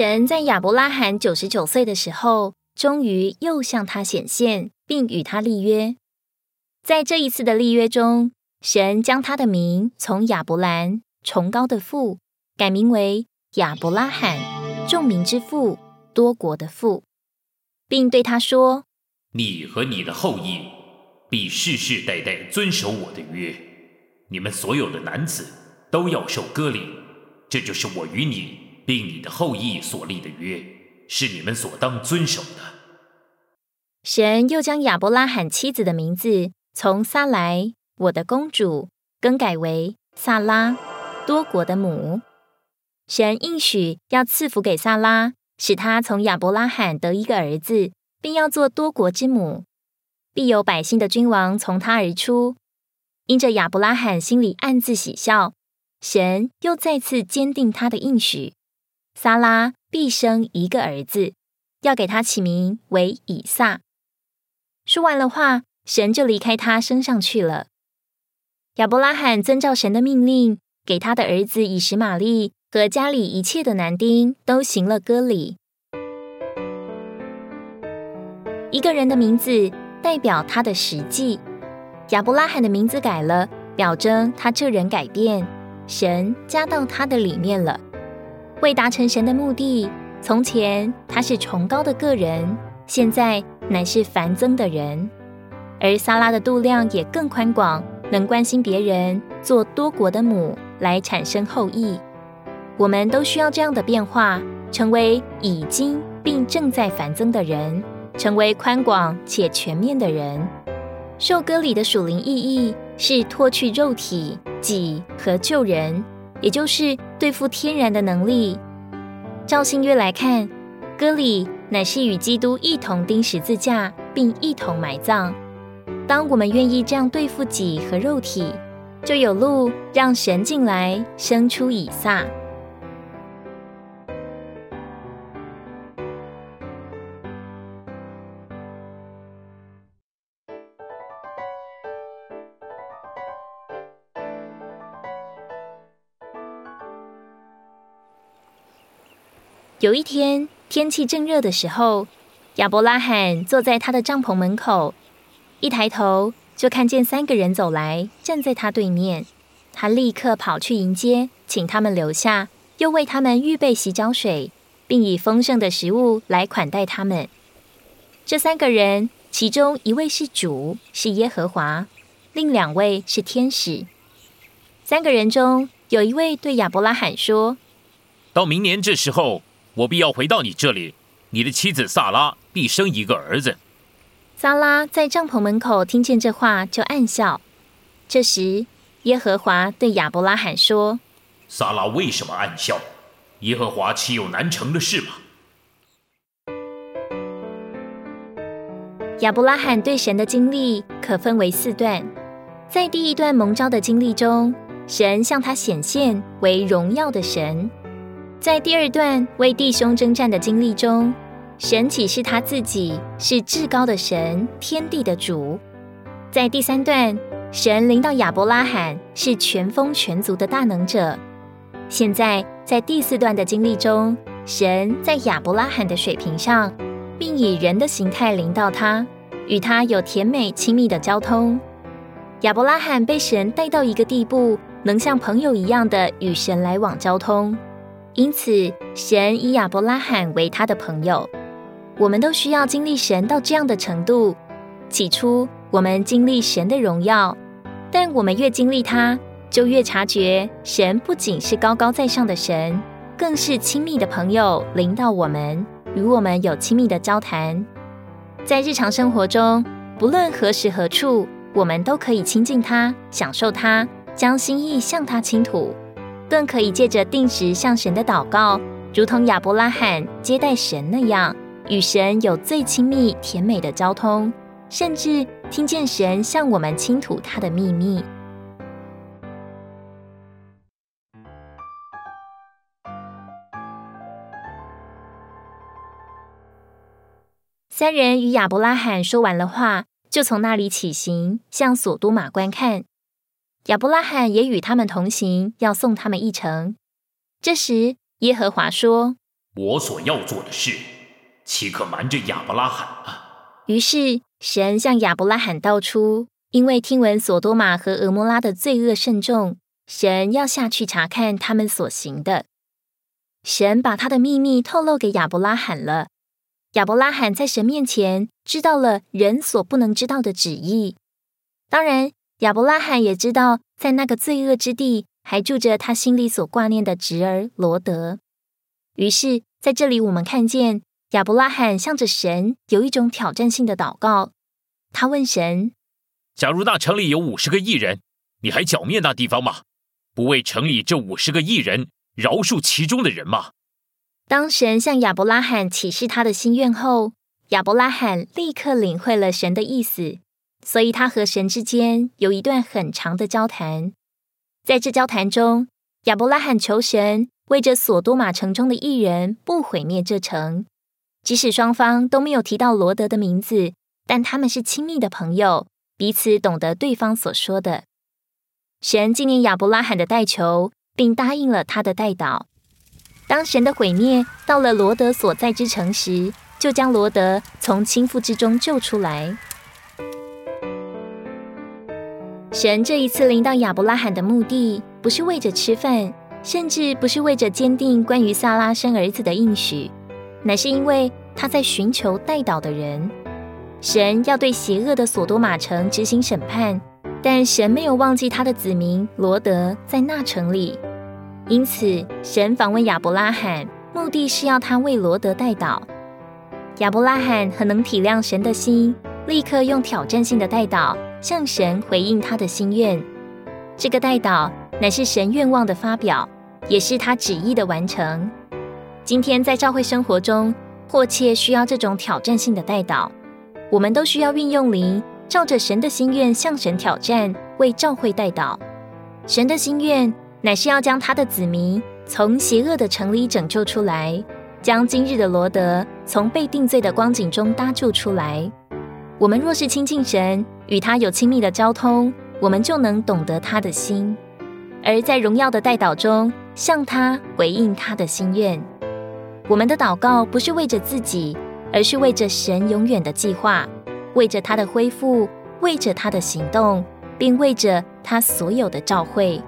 神在亚伯拉罕九十九岁的时候，终于又向他显现，并与他立约。在这一次的立约中，神将他的名从亚伯兰崇高的父改名为亚伯拉罕，众民之父，多国的父，并对他说：“你和你的后裔必世世代代遵守我的约，你们所有的男子都要受割礼，这就是我与你。”并你的后裔所立的约，是你们所当遵守的。神又将亚伯拉罕妻子的名字从撒来，我的公主，更改为萨拉，多国的母。神应许要赐福给萨拉，使他从亚伯拉罕得一个儿子，并要做多国之母，必有百姓的君王从他而出。因着亚伯拉罕心里暗自喜笑，神又再次坚定他的应许。撒拉必生一个儿子，要给他起名为以撒。说完了话，神就离开他身上去了。亚伯拉罕遵照神的命令，给他的儿子以实玛利和家里一切的男丁都行了割礼。一个人的名字代表他的实际。亚伯拉罕的名字改了，表征他这人改变，神加到他的里面了。为达成神的目的，从前他是崇高的个人，现在乃是繁增的人。而撒拉的度量也更宽广，能关心别人，做多国的母，来产生后裔。我们都需要这样的变化，成为已经并正在繁增的人，成为宽广且全面的人。受割礼的属灵意义是脱去肉体、己和救人。也就是对付天然的能力。照新约来看，割礼乃是与基督一同钉十字架，并一同埋葬。当我们愿意这样对付己和肉体，就有路让神进来，生出以撒。有一天，天气正热的时候，亚伯拉罕坐在他的帐篷门口，一抬头就看见三个人走来，站在他对面。他立刻跑去迎接，请他们留下，又为他们预备洗脚水，并以丰盛的食物来款待他们。这三个人，其中一位是主，是耶和华；另两位是天使。三个人中有一位对亚伯拉罕说：“到明年这时候。”我必要回到你这里，你的妻子萨拉必生一个儿子。萨拉在帐篷门口听见这话，就暗笑。这时，耶和华对亚伯拉罕说：“萨拉为什么暗笑？耶和华岂有难成的事吗？”亚伯拉罕对神的经历可分为四段。在第一段蒙召的经历中，神向他显现为荣耀的神。在第二段为弟兄征战的经历中，神启示他自己是至高的神，天地的主。在第三段，神临到亚伯拉罕是全丰全族的大能者。现在在第四段的经历中，神在亚伯拉罕的水平上，并以人的形态临到他，与他有甜美亲密的交通。亚伯拉罕被神带到一个地步，能像朋友一样的与神来往交通。因此，神以亚伯拉罕为他的朋友。我们都需要经历神到这样的程度。起初，我们经历神的荣耀，但我们越经历他，就越察觉神不仅是高高在上的神，更是亲密的朋友，领导我们，与我们有亲密的交谈。在日常生活中，不论何时何处，我们都可以亲近他，享受他，将心意向他倾吐。更可以借着定时向神的祷告，如同亚伯拉罕接待神那样，与神有最亲密甜美的交通，甚至听见神向我们倾吐他的秘密。三人与亚伯拉罕说完了话，就从那里起行，向索多玛观看。亚伯拉罕也与他们同行，要送他们一程。这时，耶和华说：“我所要做的事，岂可瞒着亚伯拉罕啊？于是神向亚伯拉罕道出，因为听闻索多玛和俄摩拉的罪恶甚重，神要下去查看他们所行的。神把他的秘密透露给亚伯拉罕了。亚伯拉罕在神面前知道了人所不能知道的旨意。当然，亚伯拉罕也知道，在那个罪恶之地还住着他心里所挂念的侄儿罗德。于是，在这里我们看见亚伯拉罕向着神有一种挑战性的祷告。他问神：“假如那城里有五十个异人，你还剿灭那地方吗？不为城里这五十个异人饶恕其中的人吗？”当神向亚伯拉罕启示他的心愿后，亚伯拉罕立刻领会了神的意思，所以他和神之间有一段很长的交谈。在这交谈中，亚伯拉罕求神为着索多玛城中的艺人不毁灭这城，即使双方都没有提到罗德的名字，但他们是亲密的朋友，彼此懂得对方所说的。神纪念亚伯拉罕的代求，并答应了他的代祷。当神的毁灭到了罗德所在之城时，就将罗德从倾覆之中救出来。神这一次临到亚伯拉罕的目的，不是为着吃饭，甚至不是为着坚定关于萨拉生儿子的应许，乃是因为他在寻求代祷的人。神要对邪恶的索多玛城执行审判，但神没有忘记他的子民罗德在那城里。因此，神访问亚伯拉罕，目的是要他为罗德代祷。亚伯拉罕很能体谅神的心，立刻用挑战性的代祷向神回应他的心愿。这个代祷乃是神愿望的发表，也是他旨意的完成。今天在教会生活中，迫切需要这种挑战性的代祷。我们都需要运用灵，照着神的心愿向神挑战，为教会代祷。神的心愿。乃是要将他的子民从邪恶的城里拯救出来，将今日的罗德从被定罪的光景中搭救出来。我们若是亲近神，与他有亲密的交通，我们就能懂得他的心，而在荣耀的代祷中向他回应他的心愿。我们的祷告不是为着自己，而是为着神永远的计划，为着他的恢复，为着他的行动，并为着他所有的召会。